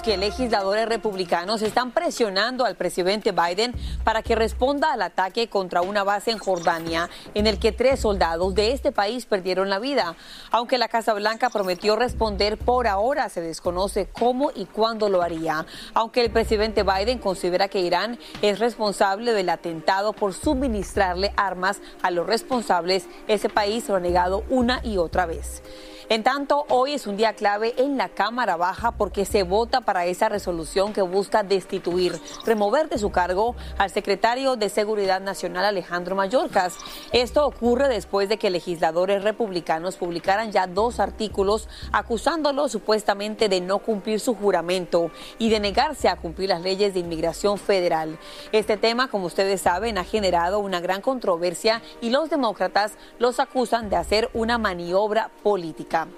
Que legisladores republicanos están presionando al presidente Biden para que responda al ataque contra una base en Jordania en el que tres soldados de este país perdieron la vida. Aunque la Casa Blanca prometió responder, por ahora se desconoce cómo y cuándo lo haría. Aunque el presidente Biden considera que Irán es responsable del atentado por suministrarle armas a los responsables, ese país lo ha negado una y otra vez. En tanto, hoy es un día clave en la Cámara Baja porque se vota para esa resolución que busca destituir, remover de su cargo al secretario de Seguridad Nacional Alejandro Mayorkas. Esto ocurre después de que legisladores republicanos publicaran ya dos artículos acusándolo supuestamente de no cumplir su juramento y de negarse a cumplir las leyes de inmigración federal. Este tema, como ustedes saben, ha generado una gran controversia y los demócratas los acusan de hacer una maniobra política. Rica.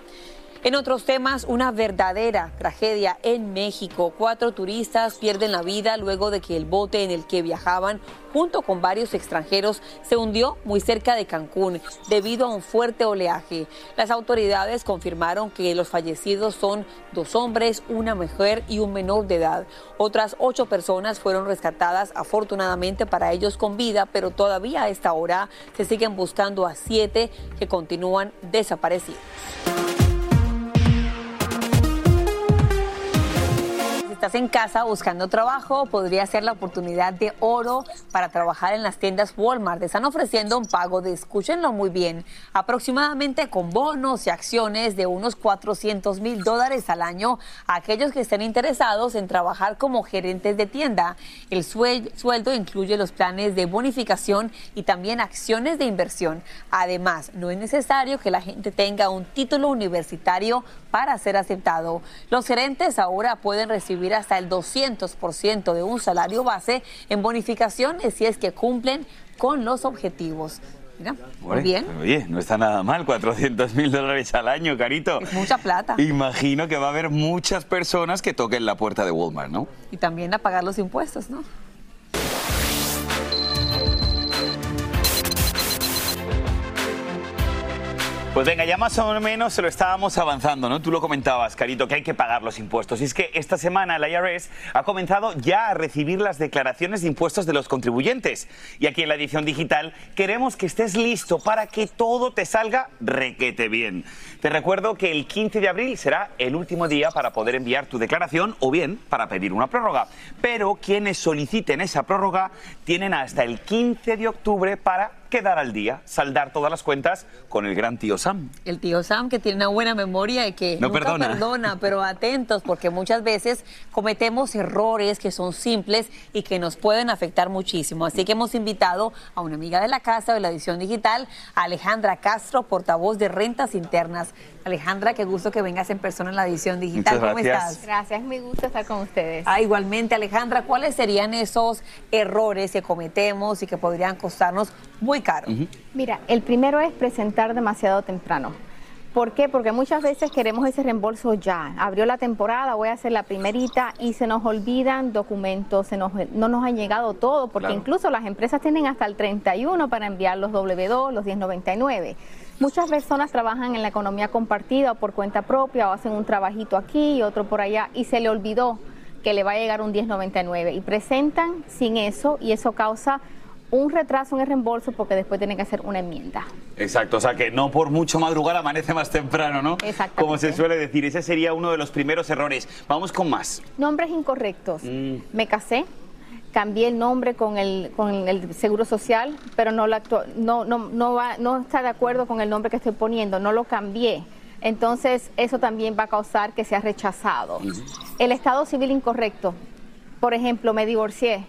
En otros temas, una verdadera tragedia en México. Cuatro turistas pierden la vida luego de que el bote en el que viajaban junto con varios extranjeros se hundió muy cerca de Cancún debido a un fuerte oleaje. Las autoridades confirmaron que los fallecidos son dos hombres, una mujer y un menor de edad. Otras ocho personas fueron rescatadas afortunadamente para ellos con vida, pero todavía a esta hora se siguen buscando a siete que continúan desaparecidos. Estás en casa buscando trabajo, podría ser la oportunidad de oro para trabajar en las tiendas Walmart. Están ofreciendo un pago de, escúchenlo muy bien, aproximadamente con bonos y acciones de unos 400 mil dólares al año a aquellos que estén interesados en trabajar como gerentes de tienda. El sueldo incluye los planes de bonificación y también acciones de inversión. Además, no es necesario que la gente tenga un título universitario para ser aceptado. Los gerentes ahora pueden recibir hasta el 200% de un salario base en bonificaciones si es que cumplen con los objetivos. Mira, muy bien. Oye, no está nada mal, 400 mil dólares al año, carito. Es mucha plata. Imagino que va a haber muchas personas que toquen la puerta de Walmart, ¿no? Y también a pagar los impuestos, ¿no? Pues venga, ya más o menos se lo estábamos avanzando, ¿no? Tú lo comentabas, Carito, que hay que pagar los impuestos. Y es que esta semana la IRS ha comenzado ya a recibir las declaraciones de impuestos de los contribuyentes. Y aquí en la edición digital queremos que estés listo para que todo te salga requete bien. Te recuerdo que el 15 de abril será el último día para poder enviar tu declaración o bien para pedir una prórroga. Pero quienes soliciten esa prórroga tienen hasta el 15 de octubre para quedar al día, saldar todas las cuentas con el gran tío Sam. El tío Sam que tiene una buena memoria y que No nunca perdona. perdona, pero atentos porque muchas veces cometemos errores que son simples y que nos pueden afectar muchísimo. Así que hemos invitado a una amiga de la casa de la edición digital, Alejandra Castro, portavoz de Rentas Internas. Alejandra, qué gusto que vengas en persona en la edición digital. Muchas ¿Cómo gracias. estás? Gracias, me gusta estar con ustedes. Ah, igualmente, Alejandra, ¿cuáles serían esos errores que cometemos y que podrían costarnos muy caro? Mira, el primero es presentar demasiado temprano. ¿Por qué? Porque muchas veces queremos ese reembolso ya. Abrió la temporada, voy a hacer la primerita y se nos olvidan documentos, se nos, no nos han llegado todo, porque incluso las empresas tienen hasta el 31 para enviar los W2, los 1099. Muchas personas trabajan en la economía compartida o por cuenta propia o hacen un trabajito aquí y otro por allá y se le olvidó que le va a llegar un 1099 y presentan sin eso y eso causa un retraso en el reembolso porque después tienen que hacer una enmienda. Exacto, o sea que no por mucho madrugar amanece más temprano, ¿no? Exacto. Como se suele decir, ese sería uno de los primeros errores. Vamos con más. Nombres incorrectos. Mm. Me casé, cambié el nombre con el, con el seguro social, pero no, lo actu- no, no, no, va, no está de acuerdo con el nombre que estoy poniendo, no lo cambié. Entonces, eso también va a causar que sea rechazado. El estado civil incorrecto. Por ejemplo, me divorcié.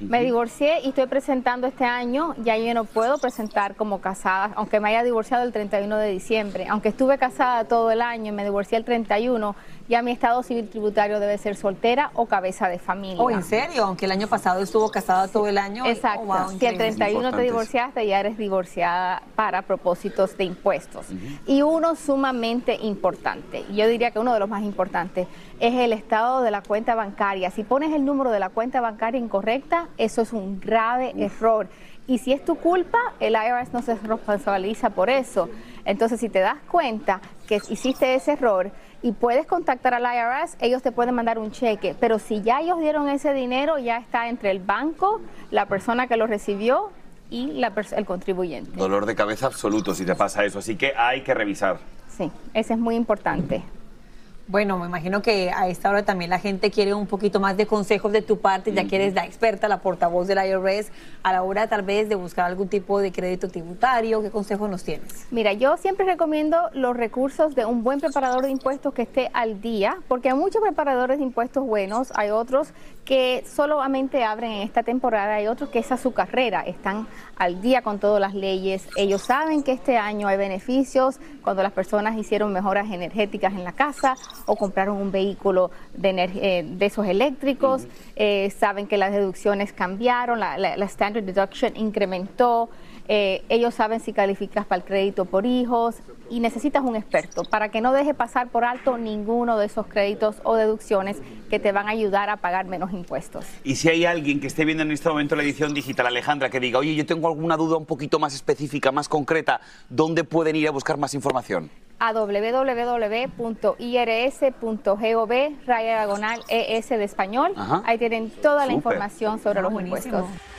Me divorcié y estoy presentando este año, ya yo no puedo presentar como casada, aunque me haya divorciado el 31 de diciembre. Aunque estuve casada todo el año y me divorcié el 31, ya mi estado civil tributario debe ser soltera o cabeza de familia. Oh, ¿en serio? Aunque el año pasado estuvo casada todo el año. Exacto. Oh, wow, si el increíble. 31 te divorciaste, ya eres divorciada para propósitos de impuestos. Y uno sumamente importante, yo diría que uno de los más importantes, es el estado de la cuenta bancaria. Si pones el número de la cuenta bancaria incorrecta, eso es un grave error. Y si es tu culpa, el IRS no se responsabiliza por eso. Entonces, si te das cuenta que hiciste ese error y puedes contactar al IRS, ellos te pueden mandar un cheque. Pero si ya ellos dieron ese dinero, ya está entre el banco, la persona que lo recibió y la el contribuyente. Dolor de cabeza absoluto si te pasa eso, así que hay que revisar. Sí, ese es muy importante. Bueno, me imagino que a esta hora también la gente quiere un poquito más de consejos de tu parte, ya que eres la experta, la portavoz del IRS, a la hora tal vez de buscar algún tipo de crédito tributario. ¿Qué consejos nos tienes? Mira, yo siempre recomiendo los recursos de un buen preparador de impuestos que esté al día, porque hay muchos preparadores de impuestos buenos, hay otros que solamente abren en esta temporada, hay otros que esa es su carrera, están al día con todas las leyes, ellos saben que este año hay beneficios cuando las personas hicieron mejoras energéticas en la casa o compraron un vehículo de, eh, de esos eléctricos, eh, saben que las deducciones cambiaron, la, la- la standard deduction incrementó, eh, ellos saben si calificas para el crédito por hijos y necesitas un experto para que no deje pasar por alto ninguno de esos créditos o deducciones que te van a ayudar a pagar menos impuestos. Y si hay alguien que esté viendo en este momento la edición digital, Alejandra, que diga, oye, yo tengo alguna duda un poquito más específica, más concreta, ¿dónde pueden ir a buscar más información? a www.irs.gov, raya diagonal ES de español. Ajá. Ahí tienen toda la información sobre Ah, los buenísimo. impuestos.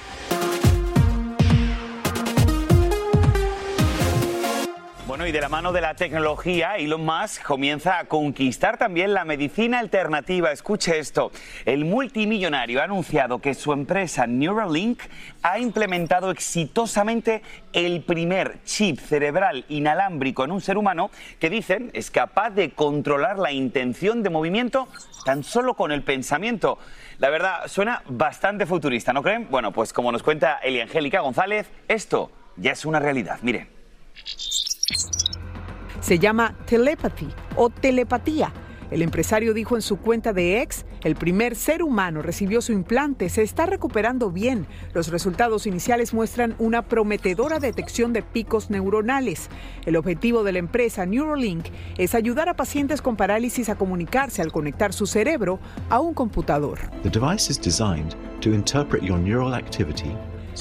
Y de la mano de la tecnología, Elon Musk comienza a conquistar también la medicina alternativa. Escuche esto. El multimillonario ha anunciado que su empresa Neuralink ha implementado exitosamente el primer chip cerebral inalámbrico en un ser humano que dicen es capaz de controlar la intención de movimiento tan solo con el pensamiento. La verdad, suena bastante futurista, ¿no creen? Bueno, pues como nos cuenta Eliangélica González, esto ya es una realidad. Miren. Se llama telepathy o telepatía. El empresario dijo en su cuenta de ex, el primer ser humano recibió su implante, se está recuperando bien. Los resultados iniciales muestran una prometedora detección de picos neuronales. El objetivo de la empresa Neuralink es ayudar a pacientes con parálisis a comunicarse al conectar su cerebro a un computador. The device is designed to interpret your neural.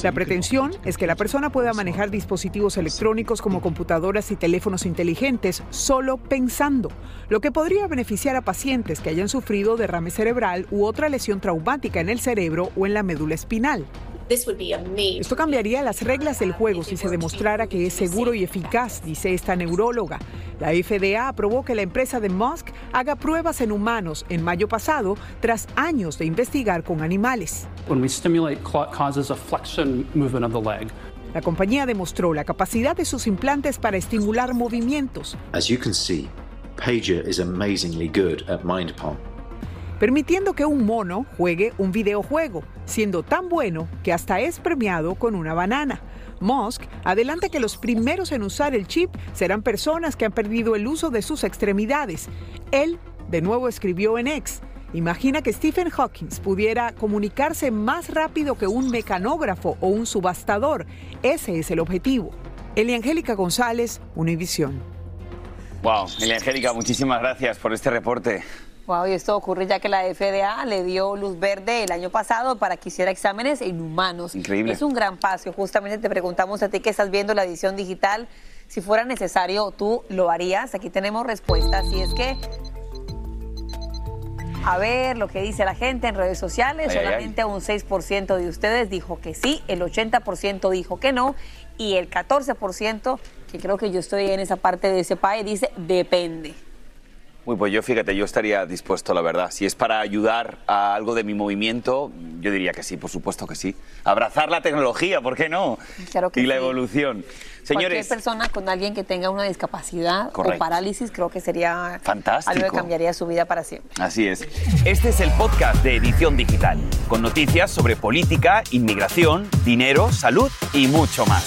La pretensión es que la persona pueda manejar dispositivos electrónicos como computadoras y teléfonos inteligentes solo pensando, lo que podría beneficiar a pacientes que hayan sufrido derrame cerebral u otra lesión traumática en el cerebro o en la médula espinal. Esto cambiaría las reglas del juego si se demostrara que es seguro y eficaz, dice esta neuróloga. La FDA aprobó que la empresa de Musk haga pruebas en humanos en mayo pasado tras años de investigar con animales. When we stimulate cla- causes a flexion movement of the leg. La compañía demostró la capacidad de sus implantes para estimular movimientos, As you can see, Pager is amazingly good at mind palm. Permitiendo que un mono juegue un videojuego, siendo tan bueno que hasta es premiado con una banana. Musk adelanta que los primeros en usar el chip serán personas que han perdido el uso de sus extremidades. Él, de nuevo, escribió en X. Imagina que Stephen Hawking pudiera comunicarse más rápido que un mecanógrafo o un subastador. Ese es el objetivo. Eliangélica González, Univisión. Wow, Elia Angélica, muchísimas gracias por este reporte. Wow, y esto ocurre ya que la FDA le dio luz verde el año pasado para que hiciera exámenes en humanos. Increíble. Es un gran paso. Justamente te preguntamos a ti que estás viendo la edición digital, si fuera necesario, tú lo harías. Aquí tenemos respuestas. Y es que a ver lo que dice la gente en redes sociales. Ay, ay, ay. Solamente un 6% de ustedes dijo que sí, el 80% dijo que no y el 14%, que creo que yo estoy en esa parte de ese país, dice depende. Uy, pues yo fíjate, yo estaría dispuesto, la verdad. Si es para ayudar a algo de mi movimiento, yo diría que sí, por supuesto que sí. Abrazar la tecnología, ¿por qué no? Claro que y la sí. evolución. Señores, Cualquier persona con alguien que tenga una discapacidad Correcto. o parálisis, creo que sería Fantástico. algo que cambiaría su vida para siempre. Así es. Este es el podcast de Edición Digital, con noticias sobre política, inmigración, dinero, salud y mucho más.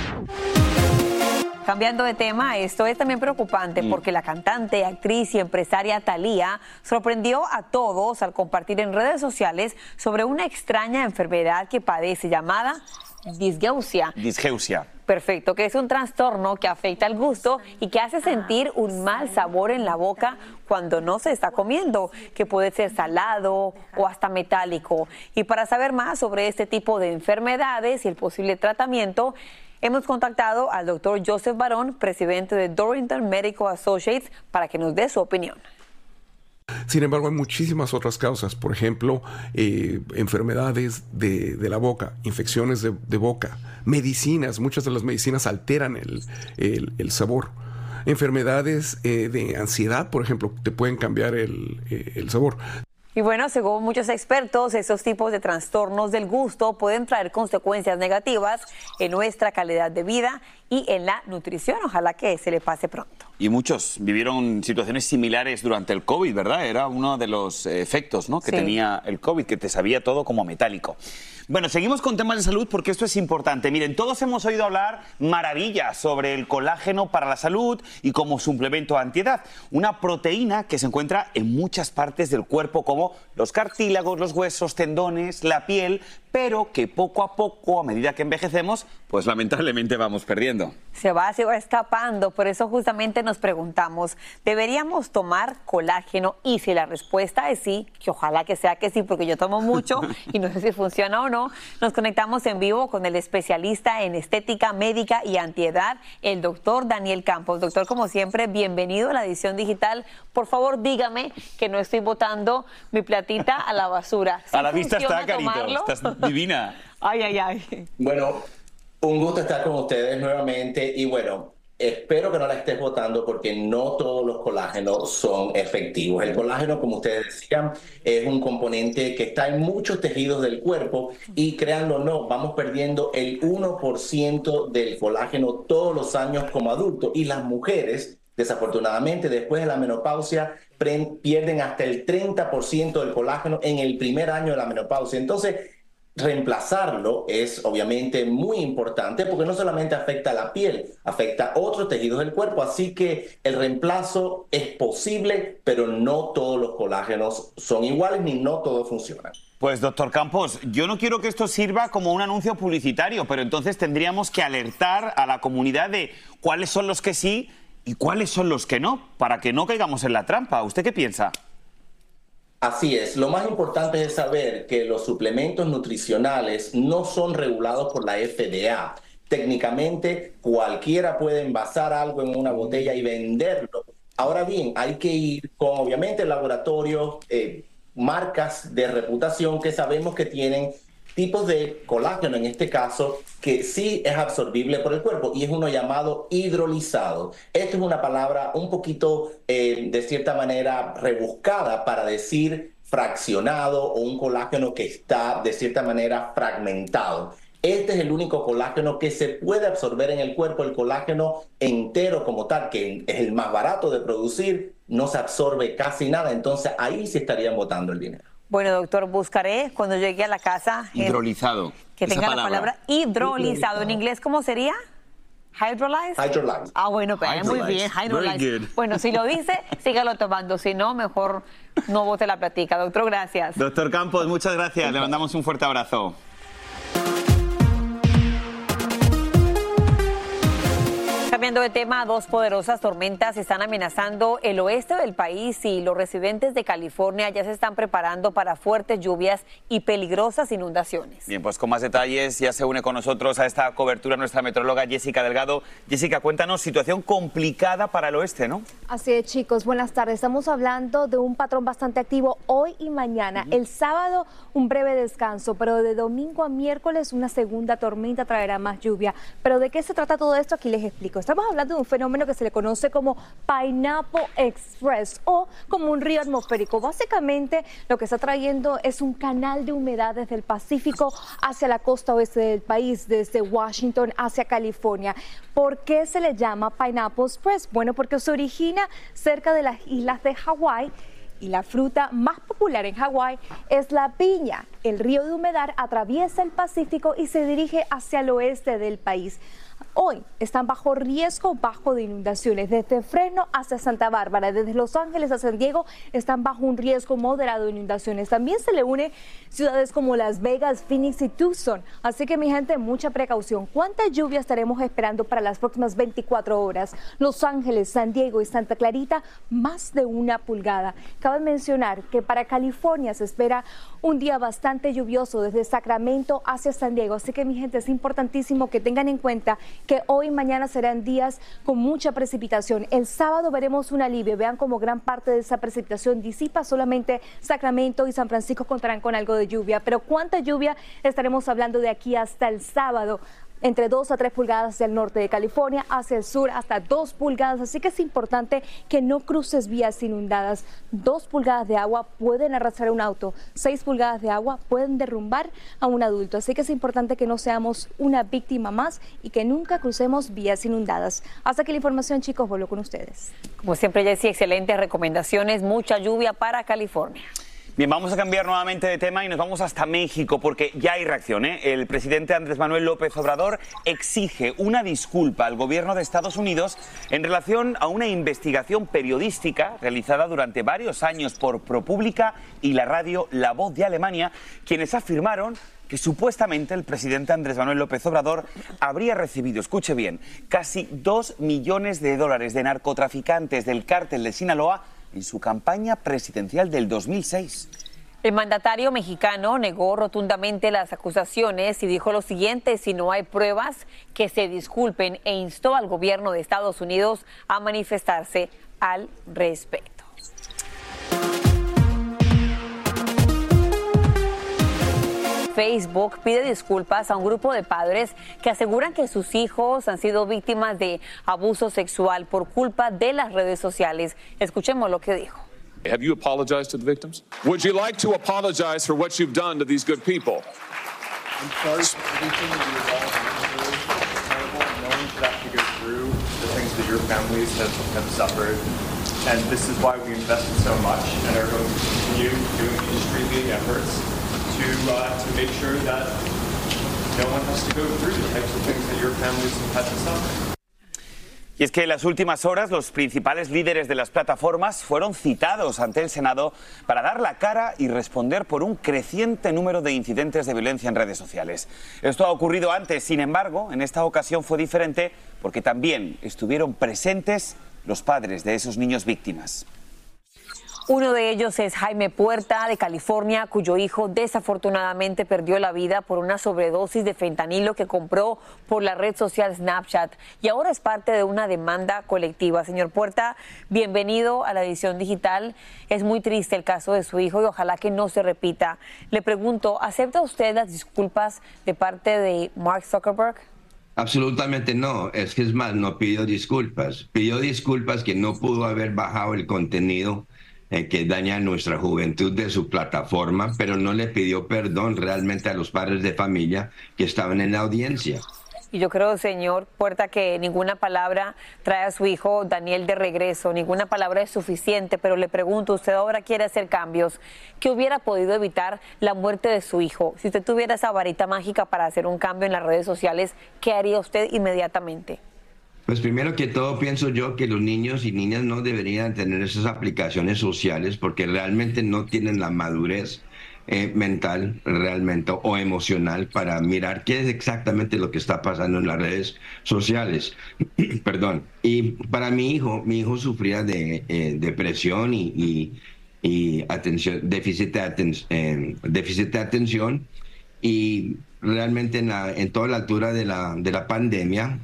Cambiando de tema, esto es también preocupante porque la cantante, actriz y empresaria Thalía sorprendió a todos al compartir en redes sociales sobre una extraña enfermedad que padece llamada disgeusia. Disgeusia. Perfecto, que es un trastorno que afecta al gusto y que hace sentir un mal sabor en la boca cuando no se está comiendo, que puede ser salado o hasta metálico. Y para saber más sobre este tipo de enfermedades y el posible tratamiento, hemos contactado al doctor Joseph Barón, presidente de Dorrington Medical Associates, para que nos dé su opinión. Sin embargo, hay muchísimas otras causas, por ejemplo, eh, enfermedades de, la boca, infecciones de, boca, medicinas, muchas de las medicinas alteran el, sabor. Enfermedades eh, de ansiedad, por ejemplo, te pueden cambiar el, eh, el sabor. Y bueno, según muchos expertos, esos tipos de trastornos del gusto pueden traer consecuencias negativas en nuestra calidad de vida y en la nutrición. Ojalá que se le pase pronto. Y muchos vivieron situaciones similares durante el COVID, ¿verdad? Era uno de los efectos ¿no? que Sí. tenía el COVID, que te sabía todo como metálico. Bueno, seguimos con temas de salud porque esto es importante. Miren, todos hemos oído hablar maravillas sobre el colágeno para la salud y como suplemento antiedad. Una proteína que se encuentra en muchas partes del cuerpo como los cartílagos, los huesos, tendones, la piel, pero que poco a poco, a medida que envejecemos, pues lamentablemente vamos perdiendo. Se va, se va escapando. Por eso justamente nos preguntamos, ¿deberíamos tomar colágeno? Y si la respuesta es sí, que ojalá que sea que sí, porque yo tomo mucho y no sé si funciona o no, nos conectamos en vivo con el especialista en estética médica y antiedad, el doctor Daniel Campos. Doctor, como siempre, bienvenido a la edición digital. Por favor, dígame que no estoy botando mi platita a la basura. ¿Sí A la vista está, Carito. Divina. Ay, ay, ay. Bueno, un gusto estar con ustedes nuevamente y bueno, espero que no la estés votando porque no todos los colágenos son efectivos. El colágeno, como ustedes decían, es un componente que está en muchos tejidos del cuerpo y créanlo o no, vamos perdiendo el 1% del colágeno todos los años como adultos y las mujeres, desafortunadamente, después de la menopausia, pierden hasta el 30% del colágeno en el primer año de la menopausia. Entonces, reemplazarlo es obviamente muy importante porque no solamente afecta a la piel, afecta a otros tejidos del cuerpo, así que el reemplazo es posible, pero no todos los colágenos son iguales ni no todos funcionan. Pues doctor Campos, yo no quiero que esto sirva como un anuncio publicitario, pero entonces tendríamos que alertar a la comunidad de cuáles son los que sí y cuáles son los que no, para que no caigamos en la trampa. ¿Usted qué piensa? Así es, lo más importante es saber que los suplementos nutricionales no son regulados por la FDA. Técnicamente, cualquiera puede envasar algo en una botella y venderlo. Ahora bien, hay que ir con, obviamente, laboratorios, eh, marcas de reputación que sabemos que tienen tipos de colágeno, en este caso, que sí es absorbible por el cuerpo y es uno llamado hidrolizado. Esto es una palabra un poquito, eh, de cierta manera, rebuscada para decir fraccionado o un colágeno que está, de cierta manera, fragmentado. Este es el único colágeno que se puede absorber en el cuerpo. El colágeno entero como tal, que es el más barato de producir, no se absorbe casi nada. Entonces ahí se estarían botando el dinero. Bueno, doctor, buscaré cuando llegue a la casa. Hidrolizado. que tenga la palabra hidrolizado. ¿En inglés cómo sería? Hydrolyzed. Hydrolyzed. Ah, bueno, pues muy bien, hydrolyzed. Bueno, si lo dice, sígalo tomando. Si no, mejor no bote la platica. Doctor, gracias. Doctor Campos, muchas gracias. Le mandamos un fuerte abrazo. Cambiando de tema, dos poderosas tormentas están amenazando el oeste del país y los residentes de California ya se están preparando para fuertes lluvias y peligrosas inundaciones. Bien, pues con más detalles ya se une con nosotros a esta cobertura nuestra metróloga Jessica Delgado. Jessica, cuéntanos, situación complicada para el oeste, ¿no? Así es, chicos, buenas tardes. Estamos hablando de un patrón bastante activo hoy y mañana. El sábado un breve descanso, pero de domingo a miércoles una segunda tormenta traerá más lluvia. Pero ¿de qué se trata todo esto? Aquí les explico. Estamos hablando de un fenómeno que se le conoce como Pineapple Express o como un río atmosférico. Básicamente lo que está trayendo es un canal de humedad desde el Pacífico hacia la costa oeste del país, desde Washington hacia California. ¿Por qué se le llama Pineapple Express? Bueno, porque se origina cerca de las islas de Hawái y la fruta más popular en Hawái es la piña. El río de humedad atraviesa el Pacífico y se dirige hacia el oeste del país hoy están bajo riesgo bajo de inundaciones. Desde Fresno hasta Santa Bárbara, desde Los Ángeles a San Diego, están bajo un riesgo moderado de inundaciones. También se le une ciudades como Las Vegas, Phoenix y Tucson. Así que mi gente, mucha precaución. ¿Cuánta lluvia estaremos esperando para las próximas 24 horas? Los Ángeles, San Diego y Santa Clarita, más de una pulgada. Cabe mencionar que para California se espera un día bastante lluvioso desde Sacramento hacia San Diego. Así que mi gente, es importantísimo que tengan en cuenta que hoy y mañana serán días con mucha precipitación. El sábado veremos un alivio. Vean cómo gran parte de esa precipitación disipa. Solamente Sacramento y San Francisco contarán con algo de lluvia. Pero ¿cuánta lluvia estaremos hablando de aquí hasta el sábado? Entre 2 a 3 pulgadas hacia el norte de California, hacia el sur hasta 2 pulgadas, así que es importante que no cruces vías inundadas. 2 pulgadas de agua pueden arrastrar un auto, 6 pulgadas de agua pueden derrumbar a un adulto, así que es importante que no seamos una víctima más y que nunca crucemos vías inundadas. Hasta que la información, chicos, vuelvo con ustedes. Como siempre, Jessy, excelentes recomendaciones, mucha lluvia para California. Bien, vamos a cambiar nuevamente de tema y nos vamos hasta México porque ya hay reacción. ¿eh? El presidente Andrés Manuel López Obrador exige una disculpa al gobierno de Estados Unidos en relación a una investigación periodística realizada durante varios años por ProPublica y la radio La Voz de Alemania, quienes afirmaron que supuestamente el presidente Andrés Manuel López Obrador habría recibido, escuche bien, casi dos millones de dólares de narcotraficantes del cártel de Sinaloa en su campaña presidencial del 2006. El mandatario mexicano negó rotundamente las acusaciones y dijo lo siguiente, si no hay pruebas, que se disculpen e instó al gobierno de Estados Unidos a manifestarse al respecto. Facebook pide disculpas a un grupo de padres que aseguran que sus hijos han sido víctimas de abuso sexual por culpa de las redes sociales. Escuchemos lo que dijo. Have you apologized to the victims? Would you like to apologize for what you've done to these good people? I'm sorry for everything that you've all knowing that to go through the things that your families have, have suffered. And this is why we invested so much and are going to continue doing these street efforts to, uh, to make sure that no one has to go through the types of things that your families have had to suffer. Y es que en las últimas horas los principales líderes de las plataformas fueron citados ante el Senado para dar la cara y responder por un creciente número de incidentes de violencia en redes sociales. Esto ha ocurrido antes, sin embargo, en esta ocasión fue diferente porque también estuvieron presentes los padres de esos niños víctimas. Uno de ellos es Jaime Puerta, de California, cuyo hijo desafortunadamente perdió la vida por una sobredosis de fentanilo que compró por la red social Snapchat y ahora es parte de una demanda colectiva. Señor Puerta, bienvenido a la edición digital. Es muy triste el caso de su hijo y ojalá que no se repita. Le pregunto, ¿acepta usted las disculpas de parte de Mark Zuckerberg? Absolutamente no, es que es más, no pidió disculpas. Pidió disculpas que no pudo haber bajado el contenido eh, que daña nuestra juventud de su plataforma, pero no le pidió perdón realmente a los padres de familia que estaban en la audiencia. Y yo creo, señor Puerta, que ninguna palabra trae a su hijo Daniel de regreso, ninguna palabra es suficiente, pero le pregunto, usted ahora quiere hacer cambios, ¿qué hubiera podido evitar la muerte de su hijo? Si usted tuviera esa varita mágica para hacer un cambio en las redes sociales, ¿qué haría usted inmediatamente? Pues primero que todo pienso yo que los niños y niñas no deberían tener esas aplicaciones sociales porque realmente no tienen la madurez eh, mental realmente o emocional para mirar qué es exactamente lo que está pasando en las redes sociales. Perdón. Y para mi hijo, mi hijo sufría de eh, depresión y, y, atención, déficit de, eh, déficit de atención y realmente en, la, en toda la altura de la, de la pandemia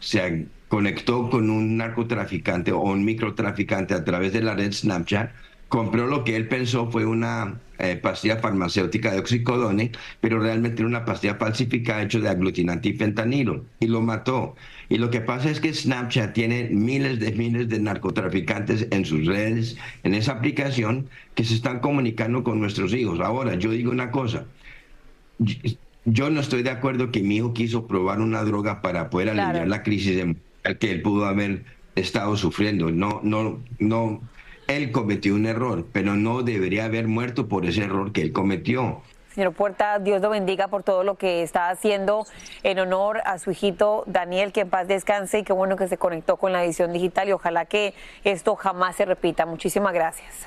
se conectó con un narcotraficante o un microtraficante a través de la red Snapchat, compró lo que él pensó fue una eh, pastilla farmacéutica de oxicodone, pero realmente era una pastilla falsificada hecha de aglutinante y fentanilo, y lo mató. Y lo que pasa es que Snapchat tiene miles de miles de narcotraficantes en sus redes, en esa aplicación, que se están comunicando con nuestros hijos. Ahora, yo digo una cosa, yo no estoy de acuerdo que mi hijo quiso probar una droga para poder aliviar la crisis que él pudo haber estado sufriendo. No, no, no. Él cometió un error, pero no debería haber muerto por ese error que él cometió. Señor Puerta, Dios lo bendiga por todo lo que está haciendo en honor a su hijito Daniel, que en paz descanse y qué bueno que se conectó con la edición digital y ojalá que esto jamás se repita. Muchísimas gracias.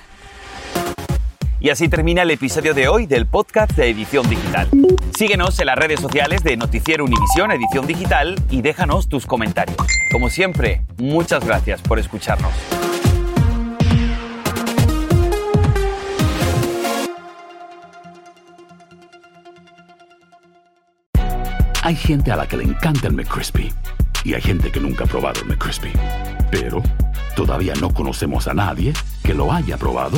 Y así termina el episodio de hoy del podcast de Edición Digital. Síguenos en las redes sociales de Noticiero Univisión Edición Digital y déjanos tus comentarios. Como siempre, muchas gracias por escucharnos. Hay gente a la que le encanta el McCrispy y hay gente que nunca ha probado el McCrispy. Pero todavía no conocemos a nadie que lo haya probado